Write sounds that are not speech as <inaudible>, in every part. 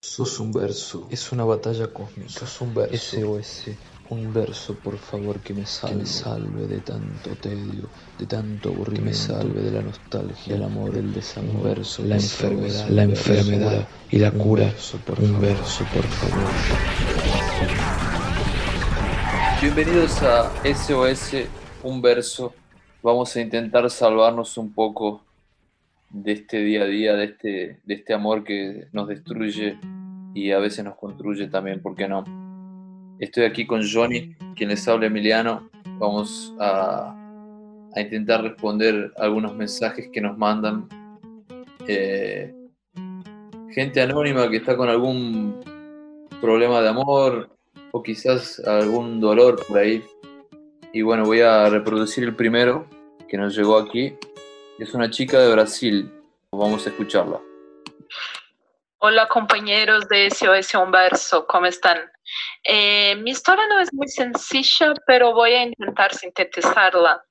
Sos un verso, es una batalla cósmica. Sos un verso, SOS, un verso, por favor, que me salve, que me salve de tanto tedio, de tanto aburrimiento, que me salve de la nostalgia, del amor, del desamor, un verso, la enfermedad, la enfermedad y la cura. Un verso, por, un verso, por favor. Bienvenidos a SOS, un verso. Vamos a intentar salvarnos un poco de este día a día, de este, de este amor que nos destruye y a veces nos construye también, ¿por qué no? Estoy aquí con Johnny, quien les habla Emiliano. Vamos a, a intentar responder algunos mensajes que nos mandan eh, gente anónima que está con algún problema de amor o quizás algún dolor por ahí. Y bueno, voy a reproducir el primero que nos llegó aquí es una chica de Brasil. Vamos a escucharla. Hola compañeros de SOS Un Verso, ¿cómo están? Eh, mi historia no es muy sencilla, pero voy a intentar sintetizarla.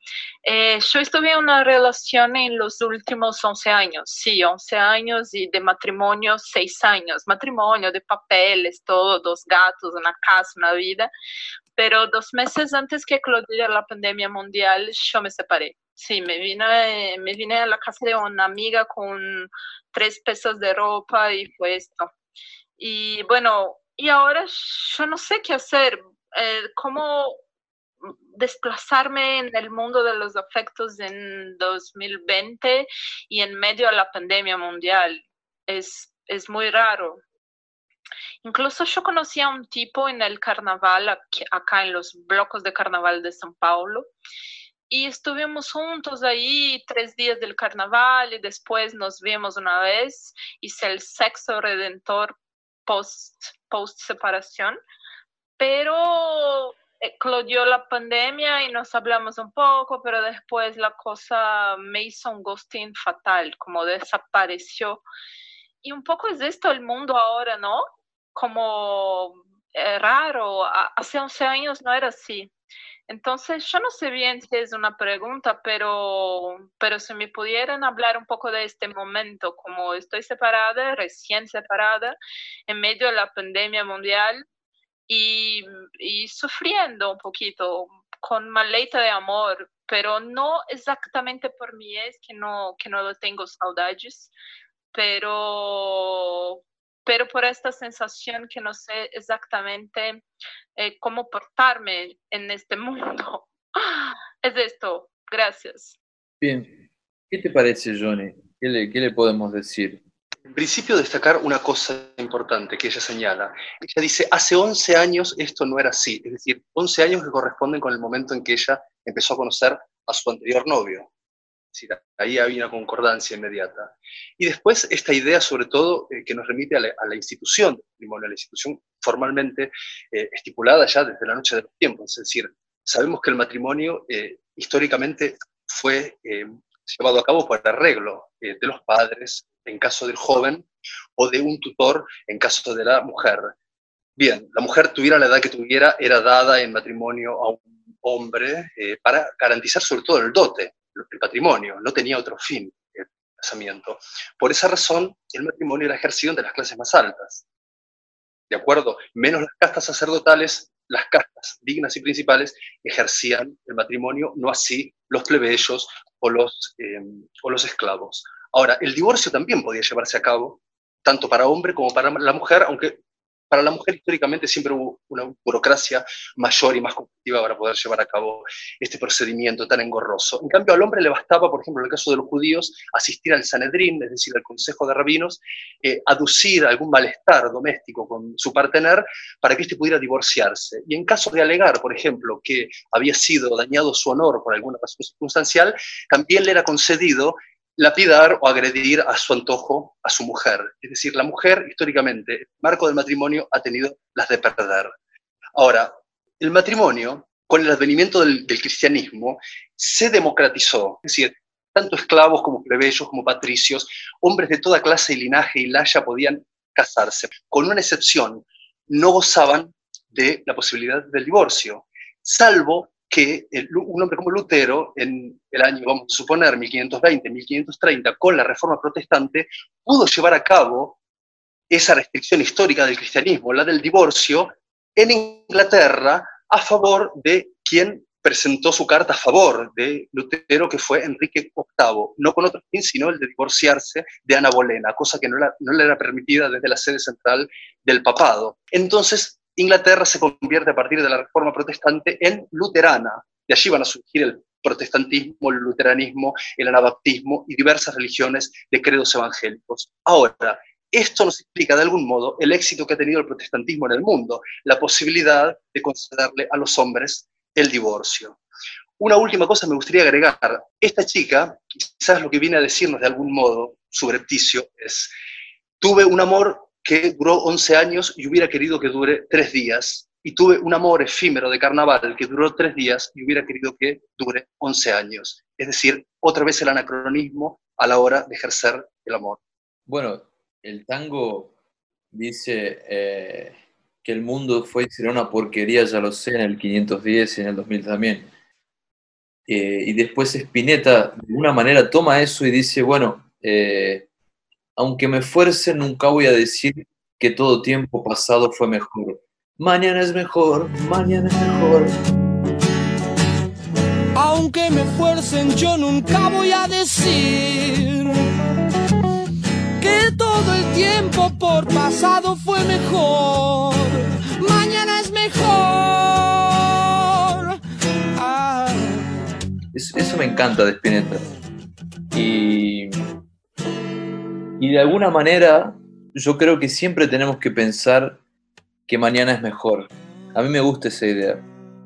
Eh, yo estuve en una relación en los últimos 11 años, sí, 11 años y de matrimonio 6 años. Matrimonio de papeles, todo, dos gatos, una casa, una vida. Pero dos meses antes que eclodiera la pandemia mundial, yo me separé. Sí, me vine, me vine a la casa de una amiga con tres pesos de ropa y fue esto. Y bueno, y ahora yo no sé qué hacer, eh, cómo desplazarme en el mundo de los afectos en 2020 y en medio de la pandemia mundial. Es, es muy raro. Incluso yo conocí a un tipo en el carnaval, acá en los blocos de carnaval de São Paulo, y estuvimos juntos ahí tres días del carnaval y después nos vimos una vez. Hice el sexo redentor post, post separación, pero eclodió la pandemia y nos hablamos un poco, pero después la cosa me hizo un ghosting fatal, como desapareció. Y un poco es esto el mundo ahora, ¿no? Como eh, raro, hace 11 años no era así. Entonces, yo no sé bien si es una pregunta, pero, pero si me pudieran hablar un poco de este momento, como estoy separada, recién separada, en medio de la pandemia mundial y, y sufriendo un poquito, con maleta de amor, pero no exactamente por mí es que no, que no tengo saudades, pero, pero por esta sensación que no sé exactamente eh, cómo portarme en este <laughs> mundo. Es esto, gracias. Bien, ¿qué te parece, Johnny? ¿Qué le, qué le podemos decir? En principio, destacar una cosa importante que ella señala. Ella dice, hace 11 años esto no era así, es decir, 11 años que corresponden con el momento en que ella empezó a conocer a su anterior novio ahí había una concordancia inmediata. Y después esta idea, sobre todo, eh, que nos remite a la, institución del matrimonio, a la institución formalmente eh, estipulada ya desde la noche de los tiempos. Es decir, sabemos que el matrimonio eh, históricamente fue llevado a cabo por arreglo de los padres en caso del joven o de un tutor en caso de la mujer. Bien, la mujer tuviera la edad que tuviera, era dada en matrimonio a un hombre para garantizar sobre todo el dote el patrimonio, no tenía otro fin el casamiento. Por esa razón, el matrimonio era ejercido de las clases más altas. ¿De acuerdo? Menos las castas sacerdotales, las castas dignas y principales ejercían el matrimonio, no así los plebeyos o los, eh, o los esclavos. Ahora, el divorcio también podía llevarse a cabo, tanto para hombre como para la mujer, aunque para la mujer históricamente siempre hubo una burocracia mayor y más competitiva para poder llevar a cabo este procedimiento tan engorroso. En cambio, al hombre le bastaba, por ejemplo, en el caso de los judíos, asistir al Sanedrín, es decir, al Consejo de Rabinos, eh, aducir algún malestar doméstico con su partener para que éste pudiera divorciarse. Y en caso de alegar, por ejemplo, que había sido dañado su honor por alguna razón circunstancial, también le era concedido lapidar o agredir a su antojo a su mujer. Es decir, la mujer históricamente, el marco del matrimonio, ha tenido las de perder. Ahora, el matrimonio, con el advenimiento del, cristianismo, se democratizó. Es decir, tanto esclavos como plebeyos, como patricios, hombres de toda clase y linaje y laya podían casarse. Con una excepción, no gozaban de la posibilidad del divorcio, salvo que un hombre como Lutero, en el año, vamos a suponer, 1520, 1530, con la reforma protestante, pudo llevar a cabo esa restricción histórica del cristianismo, la del divorcio, en Inglaterra a favor de quien presentó su carta a favor de Lutero, que fue Enrique VIII, no con otro fin, sino el de divorciarse de Ana Bolena, cosa que no, no le era permitida desde la sede central del papado. Entonces, Inglaterra se convierte a partir de la Reforma Protestante en luterana. De allí van a surgir el protestantismo, el luteranismo, el anabaptismo y diversas religiones de credos evangélicos. Ahora, esto nos explica de algún modo el éxito que ha tenido el protestantismo en el mundo, la posibilidad de concederle a los hombres el divorcio. Una última cosa me gustaría agregar. Esta chica, quizás lo que viene a decirnos de algún modo subrepticio es, tuve un amor que duró 11 años y hubiera querido que dure tres días. Y tuve un amor efímero de carnaval que duró tres días y hubiera querido que dure 11 años. Es decir, otra vez el anacronismo a la hora de ejercer el amor. Bueno, el tango dice eh, que el mundo fue y será una porquería, ya lo sé, en el 510 y en el 2000 también. Eh, y después Spinetta, de alguna manera, toma eso y dice, bueno, eh, aunque me fuerce, nunca voy a decir que todo tiempo pasado fue mejor. Mañana es mejor, mañana es mejor. Aunque me fuercen, yo nunca voy a decir que todo el tiempo por pasado fue mejor mañana es mejor. Ah. Eso, me encanta de Spinetta. Y, y de alguna manera yo creo que siempre tenemos que pensar que mañana es mejor. A mí me gusta esa idea.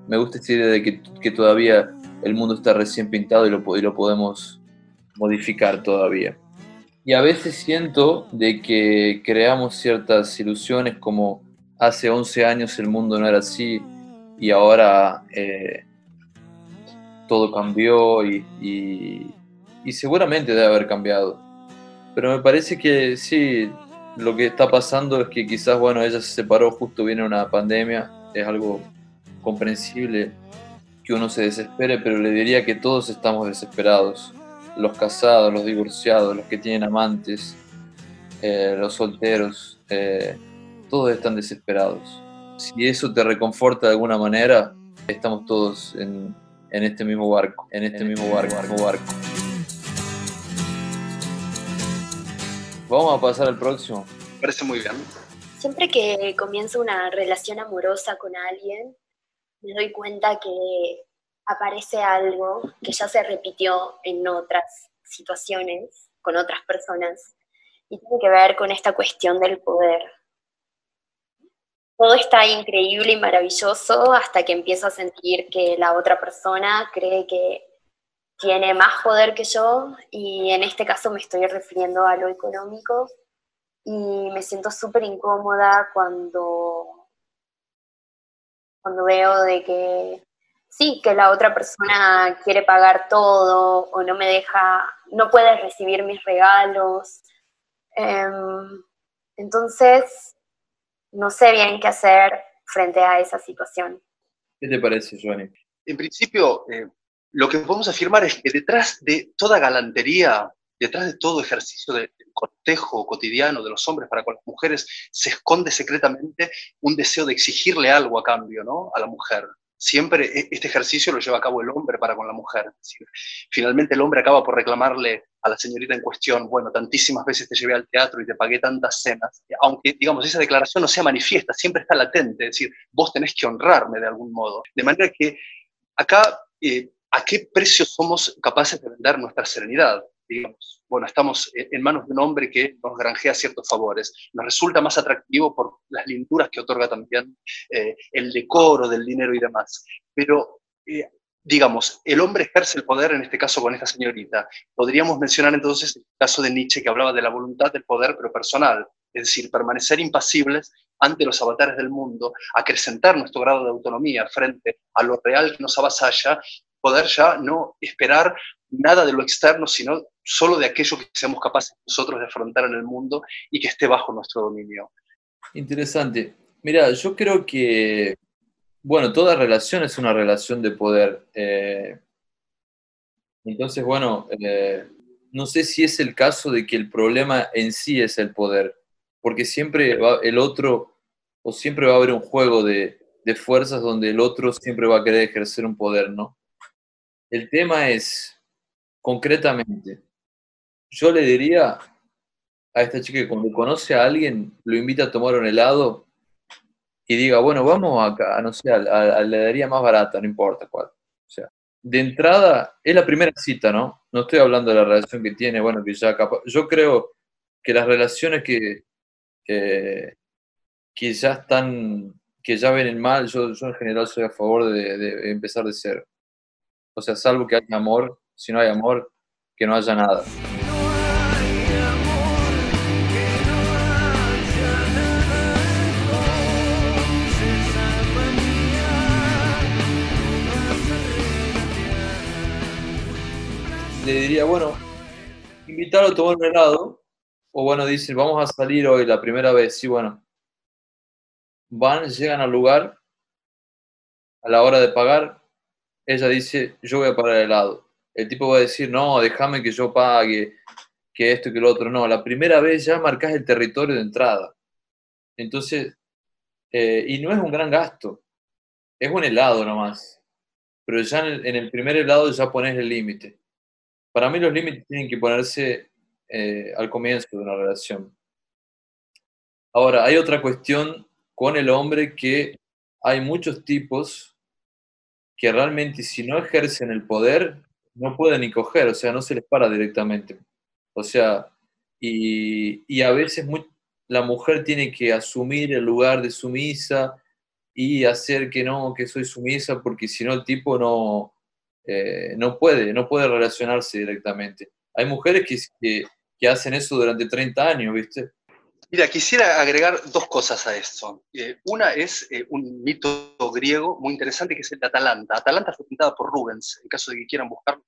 Me gusta esa idea de que, que todavía el mundo está recién pintado y lo, y lo podemos modificar todavía. Y a veces siento de que creamos ciertas ilusiones como hace 11 años el mundo no era así y ahora eh, todo cambió y, seguramente debe haber cambiado. Pero me parece que sí, lo que está pasando es que quizás, bueno, ella se separó, justo viene una pandemia, es algo comprensible que uno se desespere, pero le diría que todos estamos desesperados. Los casados, los divorciados, los que tienen amantes, eh, los solteros. Eh, todos están desesperados. Si eso te reconforta de alguna manera, estamos todos en, este mismo barco, en este mismo barco, barco, barco. Vamos a pasar al próximo. parece muy bien. Siempre que comienzo una relación amorosa con alguien, me doy cuenta que aparece algo que ya se repitió en otras situaciones, con otras personas, y tiene que ver con esta cuestión del poder todo está increíble y maravilloso hasta que empiezo a sentir que la otra persona cree que tiene más poder que yo y en este caso me estoy refiriendo a lo económico y me siento súper incómoda cuando, cuando veo de que sí, que la otra persona quiere pagar todo o no me deja, no puede recibir mis regalos. Em, entonces, no sé bien qué hacer frente a esa situación. ¿Qué te parece, Johnny? En principio, eh, lo que podemos afirmar es que detrás de toda galantería, detrás de todo ejercicio de, cortejo cotidiano de los hombres para con las mujeres, se esconde secretamente un deseo de exigirle algo a cambio ¿no? a la mujer siempre e, este ejercicio lo lleva a cabo el hombre para con la mujer. Finalmente el hombre acaba por reclamarle a la señorita en cuestión, bueno, tantísimas veces te llevé al teatro y te pagué tantas cenas, aunque, digamos, esa declaración no sea manifiesta, siempre está latente, es decir, vos tenés que honrarme de algún modo. De manera que acá, eh, ¿a qué precio somos capaces de vender nuestra serenidad? digamos, bueno, estamos en manos de un hombre que nos granjea ciertos favores. Nos resulta más atractivo por las linduras que otorga también eh, el decoro del dinero y demás. Pero, eh, digamos, el hombre ejerce el poder, en este caso con esta señorita. Podríamos mencionar entonces el caso de Nietzsche que hablaba de la voluntad del poder, pero personal. Es decir, permanecer impasibles ante los avatares del mundo, acrecentar nuestro grado de autonomía frente a lo real que nos avasalla poder ya no esperar nada de lo externo, sino solo de aquello que seamos capaces nosotros de afrontar en el mundo y que esté bajo nuestro dominio. Interesante. Mira, yo creo que, bueno, toda relación es una relación de poder. Eh, entonces, bueno, eh, no sé si es el caso de que el problema en sí es el poder. porque siempre va, el otro, o siempre va a haber un juego de, de fuerzas donde el otro siempre va a querer ejercer un poder, ¿no? El tema es, concretamente, yo le diría a esta chica que cuando conoce a alguien, lo invita a tomar un helado y diga, bueno, vamos acá, no sé, a, la heladería más barata, no importa cuál. O sea, de entrada, es la primera cita, ¿no? No estoy hablando de la relación que tiene, bueno, que ya capaz. Yo creo que las relaciones que, que, ya están, que ya ven mal, yo, yo en general soy a favor de, de empezar de cero. O sea, salvo que haya amor, si no hay amor, que no haya nada. le diría, bueno, invitarlo a tomar un helado, o bueno, dicen, vamos a salir hoy la primera vez, sí, bueno. Van, llegan al lugar, a la hora de pagar, ella dice, yo voy a pagar el helado. El tipo va a decir, no, déjame que yo pague, que esto y que lo otro. No, la primera vez ya marcas el territorio de entrada. Entonces, eh, y no es un gran gasto, es un helado nomás. Pero ya en el primer helado ya pones el límite. Para mí los límites tienen que ponerse eh, al comienzo de una relación. Ahora, hay otra cuestión con el hombre que hay muchos tipos que realmente si no ejercen el poder, no pueden ni coger, o sea, no se les para directamente. O sea, y, y a veces la mujer tiene que asumir el lugar de sumisa y hacer que no, que soy sumisa, porque si no el tipo no, eh, no puede, no puede relacionarse directamente. Hay mujeres que, que, hacen eso durante 30 años, ¿viste? Mira, quisiera agregar dos cosas a esto. Eh, una es eh, un mito griego muy interesante que es el de Atalanta. Atalanta fue pintada por Rubens, en caso de que quieran buscar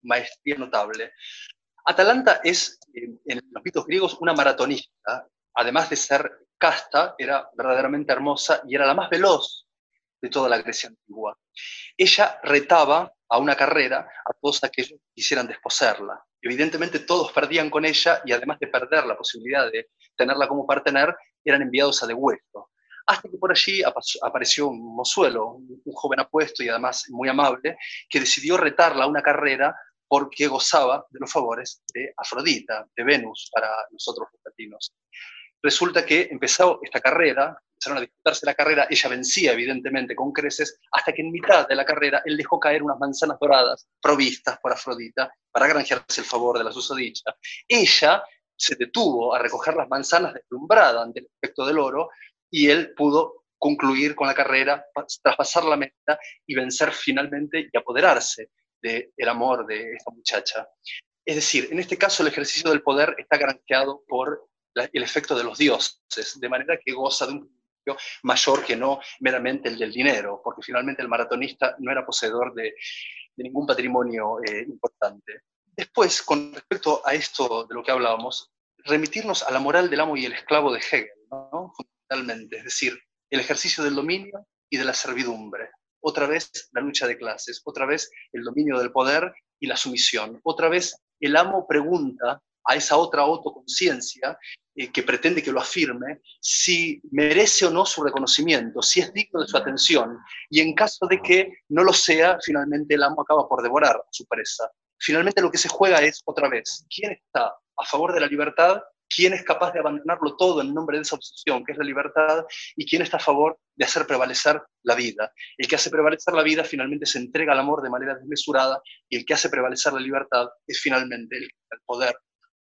maestría notable. Atalanta es, en los mitos griegos, una maratonista. Además de ser casta, era verdaderamente hermosa y era la más veloz de toda la Grecia antigua. Ella retaba a una carrera a todos aquellos que quisieran desposeerla. Evidentemente todos perdían con ella y además de perder la posibilidad de tenerla como partener, eran enviados a degüesto. Hasta que por allí apareció un mozuelo, un joven apuesto y además muy amable, que decidió retarla a una carrera porque gozaba de los favores de Afrodita, de Venus para nosotros los latinos. Resulta que empezó esta carrera, empezaron a disputarse la carrera, ella vencía evidentemente con creces, hasta que en mitad de la carrera él dejó caer unas manzanas doradas provistas por Afrodita para granjearse el favor de la susodicha. Ella se detuvo a recoger las manzanas deslumbrada ante el efecto del oro y él pudo concluir con la carrera, traspasar la meta y vencer finalmente y apoderarse del amor de esta muchacha. Es decir, en este caso el ejercicio del poder está granjeado por el efecto de los dioses, de manera que goza de un mayor que no meramente el del dinero, porque finalmente el maratonista no era poseedor de, ningún patrimonio eh, importante. Después, con respecto a esto de lo que hablábamos, remitirnos a la moral del amo y el esclavo de Hegel, fundamentalmente, es decir, el ejercicio del dominio y de la servidumbre. Otra vez la lucha de clases, otra vez el dominio del poder y la sumisión. Otra vez el amo pregunta a esa otra autoconciencia eh, que pretende que lo afirme, si merece o no su reconocimiento, si es digno de su atención, y en caso de que no lo sea, finalmente el amo acaba por devorar a su presa. Finalmente lo que se juega es, otra vez, ¿quién está a favor de la libertad? ¿Quién es capaz de abandonarlo todo en nombre de esa obsesión que es la libertad? ¿Y quién está a favor de hacer prevalecer la vida? El que hace prevalecer la vida finalmente se entrega al amor de manera desmesurada y el que hace prevalecer la libertad es finalmente el, poder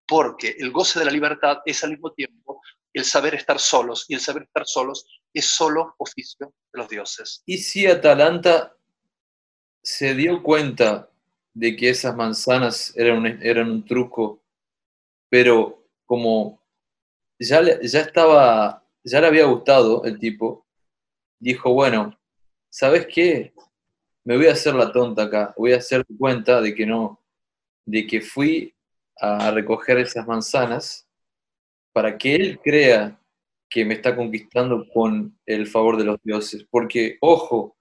porque el goce de la libertad es al mismo tiempo el saber estar solos, y el saber estar solos es solo oficio de los dioses. ¿Y si Atalanta se dio cuenta de que esas manzanas eran un, eran un truco, pero como ya, ya estaba, ya le había gustado el tipo, dijo, bueno, ¿sabes qué? Me voy a hacer la tonta acá, voy a hacer cuenta de que no, de que fui a recoger esas manzanas para que él crea que me está conquistando con el favor de los dioses. Porque, ojo,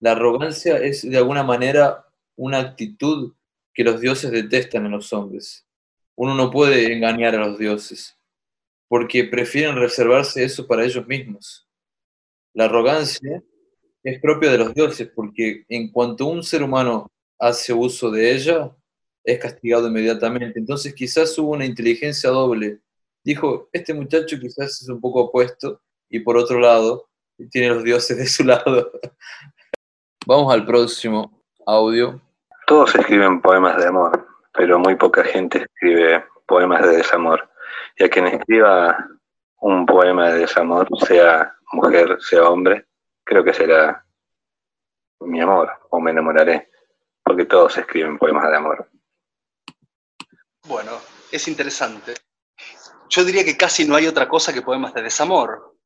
la arrogancia es de alguna manera una actitud que los dioses detestan en los hombres. Uno no puede engañar a los dioses. porque prefieren reservarse eso para ellos mismos. La arrogancia es propia de los dioses, porque en cuanto un ser humano hace uso de ella, es castigado inmediatamente. Entonces quizás hubo una inteligencia doble. Dijo, este muchacho quizás es un poco opuesto y por otro lado tiene los dioses de su lado. <laughs> Vamos al próximo audio. Todos escriben poemas de amor, pero muy poca gente escribe poemas de desamor. Y a quien escriba un poema de desamor, sea mujer, sea hombre, creo que será mi amor o me enamoraré, porque todos escriben poemas de amor. Bueno, es interesante. Yo diría que casi no hay otra cosa que poemas de desamor,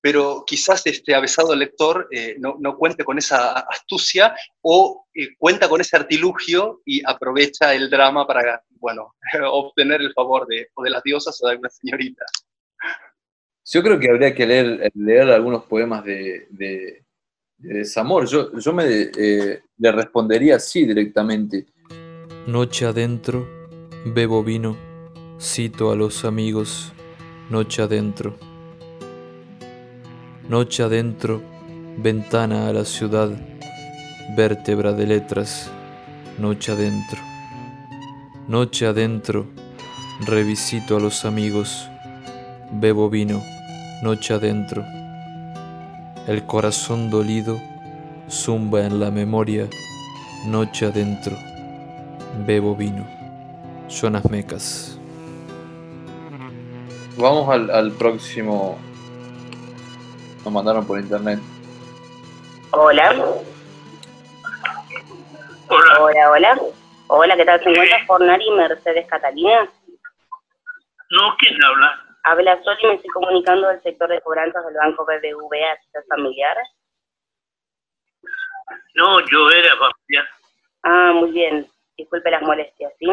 pero quizás este avesado lector eh, no, cuente con esa astucia o eh, cuenta con ese artilugio y aprovecha el drama para, bueno, <laughs> obtener el favor de, o de las diosas o de alguna señorita. Yo creo que habría que leer, leer algunos poemas de, desamor. Yo, yo me eh, le respondería así directamente. Noche adentro Bebo vino, cito a los amigos, noche adentro. Noche adentro, ventana a la ciudad, vértebra de letras, noche adentro. Noche adentro, revisito a los amigos, bebo vino, noche adentro. El corazón dolido zumba en la memoria, noche adentro, bebo vino. Jonas Mecas. Vamos al, próximo. Nos mandaron por internet. Hola. Hola. Hola, hola. Hola, ¿qué tal? ¿Se encuentra Fornari Mercedes Catalina? No, ¿quién habla? Habla Sol y me estoy comunicando del sector de cobranzas del Banco BBVA. ¿Estás familiar? No, yo era familiar. Ah, muy bien. Disculpe las molestias, ¿sí?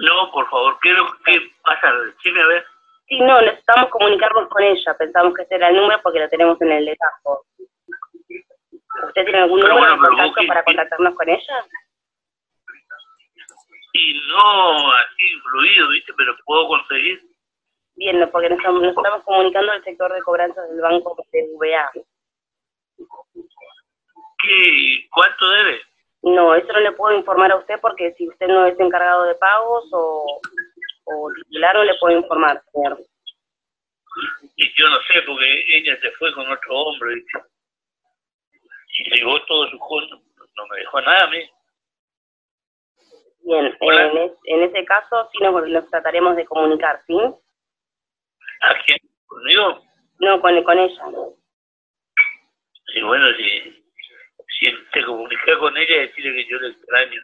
No, por favor, ¿qué, qué pasa? Decime a ver. Sí, no, necesitamos comunicarnos con ella. Pensamos que este era el número porque lo tenemos en el legajo. ¿Usted tiene algún número de contacto para contactarnos con ella? Sí, no así influido, ¿viste? Pero puedo conseguir. Bien, porque nos, estamos comunicando al sector de cobranzas del banco de VA. ¿Qué? ¿Cuánto debe? No, eso no le puedo informar a usted porque si usted no es encargado de pagos o, o titular, no le puedo informar, señor. Y yo no sé, porque ella se fue con otro hombre y se llevó todo su cuento, no me dejó nada a mí. Bien, en, en, ese caso sí nos, nos, trataremos de comunicar, ¿sí? ¿A quién? ¿Conmigo? No, con, con ella. Sí, bueno, sí te <laughs> comunicas con ella, decirle que yo le extraño.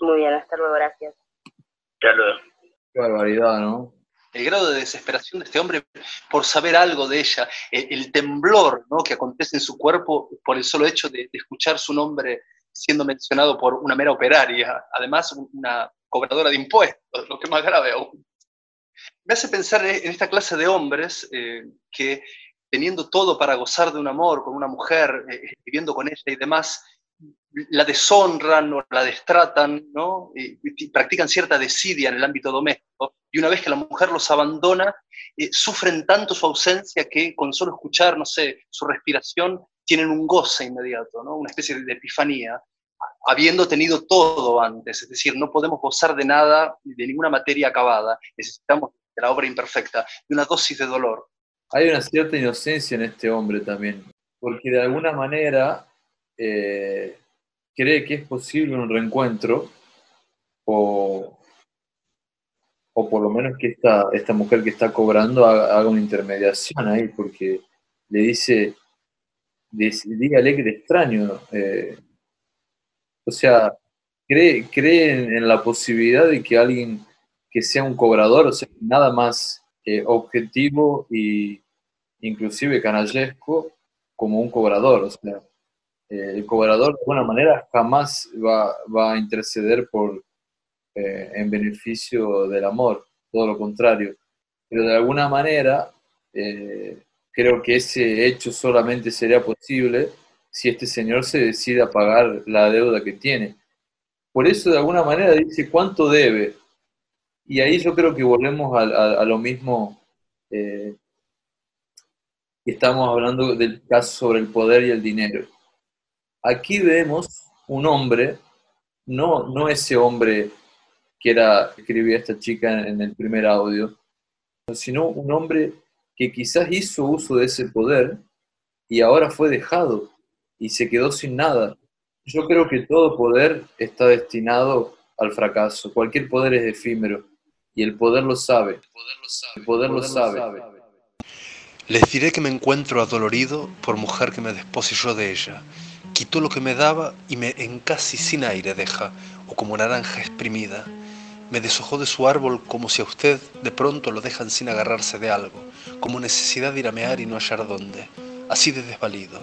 Muy bien, hasta luego, gracias. Hasta luego. Qué barbaridad, ¿no? El grado de desesperación de este hombre por saber algo de ella, el, temblor ¿no? que acontece en su cuerpo por el solo hecho de, escuchar su nombre siendo mencionado por una mera operaria, además una cobradora de impuestos, lo que es más grave aún. Me hace pensar en esta clase de hombres eh, que teniendo todo para gozar de un amor con una mujer, eh, viviendo con ella y demás, la deshonran o la destratan, ¿no? Practican cierta desidia en el ámbito doméstico, y una vez que la mujer los abandona, eh, sufren tanto su ausencia que con solo escuchar, no sé, su respiración, tienen un goce inmediato, ¿no? Una especie de epifanía, habiendo tenido todo antes, es decir, no podemos gozar de nada, de ninguna materia acabada, necesitamos de la obra imperfecta, de una dosis de dolor, hay una cierta inocencia en este hombre también, porque de alguna manera eh, cree que es posible un reencuentro, o, o por lo menos que esta, esta mujer que está cobrando haga, una intermediación ahí, porque le dice, dígale que te extraño. Eh, o sea, cree, cree en, la posibilidad de que alguien que sea un cobrador, o sea, nada más eh, objetivo y inclusive canallesco como un cobrador. O sea, eh, el cobrador de alguna manera jamás va, va a interceder por, eh, en beneficio del amor, todo lo contrario. Pero de alguna manera creo que ese hecho solamente sería posible si este señor se decide a pagar la deuda que tiene. Por eso de alguna manera dice cuánto debe, y ahí yo creo que volvemos a, lo mismo Eh, estamos hablando del caso sobre el poder y el dinero. Aquí vemos un hombre, no, no ese hombre que era, escribía esta chica en el primer audio, sino un hombre que quizás hizo uso de ese poder y ahora fue dejado y se quedó sin nada. Yo creo que todo poder está destinado al fracaso. Cualquier poder es efímero y el poder lo sabe. El poder lo sabe. Les diré que me encuentro adolorido por mujer que me desposeyó de ella. Quitó lo que me daba y me en casi sin aire deja, o como naranja exprimida. Me deshojó de su árbol como si a usted de pronto lo dejan sin agarrarse de algo, como necesidad de ir a mear y no hallar dónde. Así de desvalido.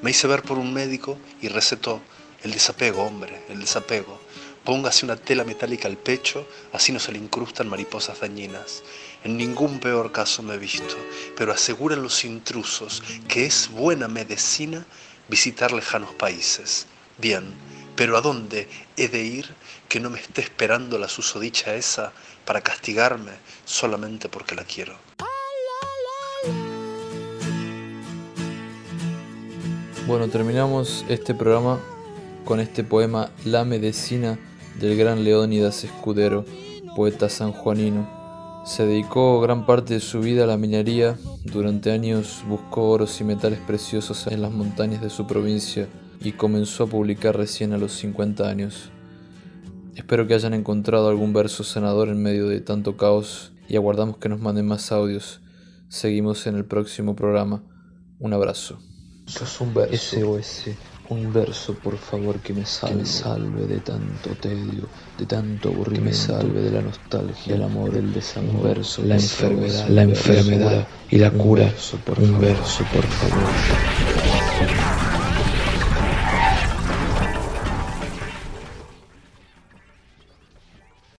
Me hice ver por un médico y recetó el desapego, hombre, el desapego. Póngase una tela metálica al pecho, así no se le incrustan mariposas dañinas. En ningún peor caso me he visto, pero aseguran los intrusos que es buena medicina visitar lejanos países. Bien, pero ¿a dónde he de ir que no me esté esperando la susodicha esa para castigarme solamente porque la quiero? Bueno, terminamos este programa con este poema La Medicina del gran Leónidas Escudero, poeta sanjuanino. Se dedicó gran parte de su vida a la minería, durante años buscó oros y metales preciosos en las montañas de su provincia y comenzó a publicar recién a los 50 años. Espero que hayan encontrado algún verso sanador en medio de tanto caos y aguardamos que nos manden más audios. Seguimos en el próximo programa. Un abrazo. es un verso. SOS. Un verso, por favor, que me salve, salve de tanto tedio, de tanto aburrimiento, me salve de la nostalgia, el amor, el desamor, verso, la enfermedad, la enfermedad y la cura. Un verso, por favor. Un verso, por favor.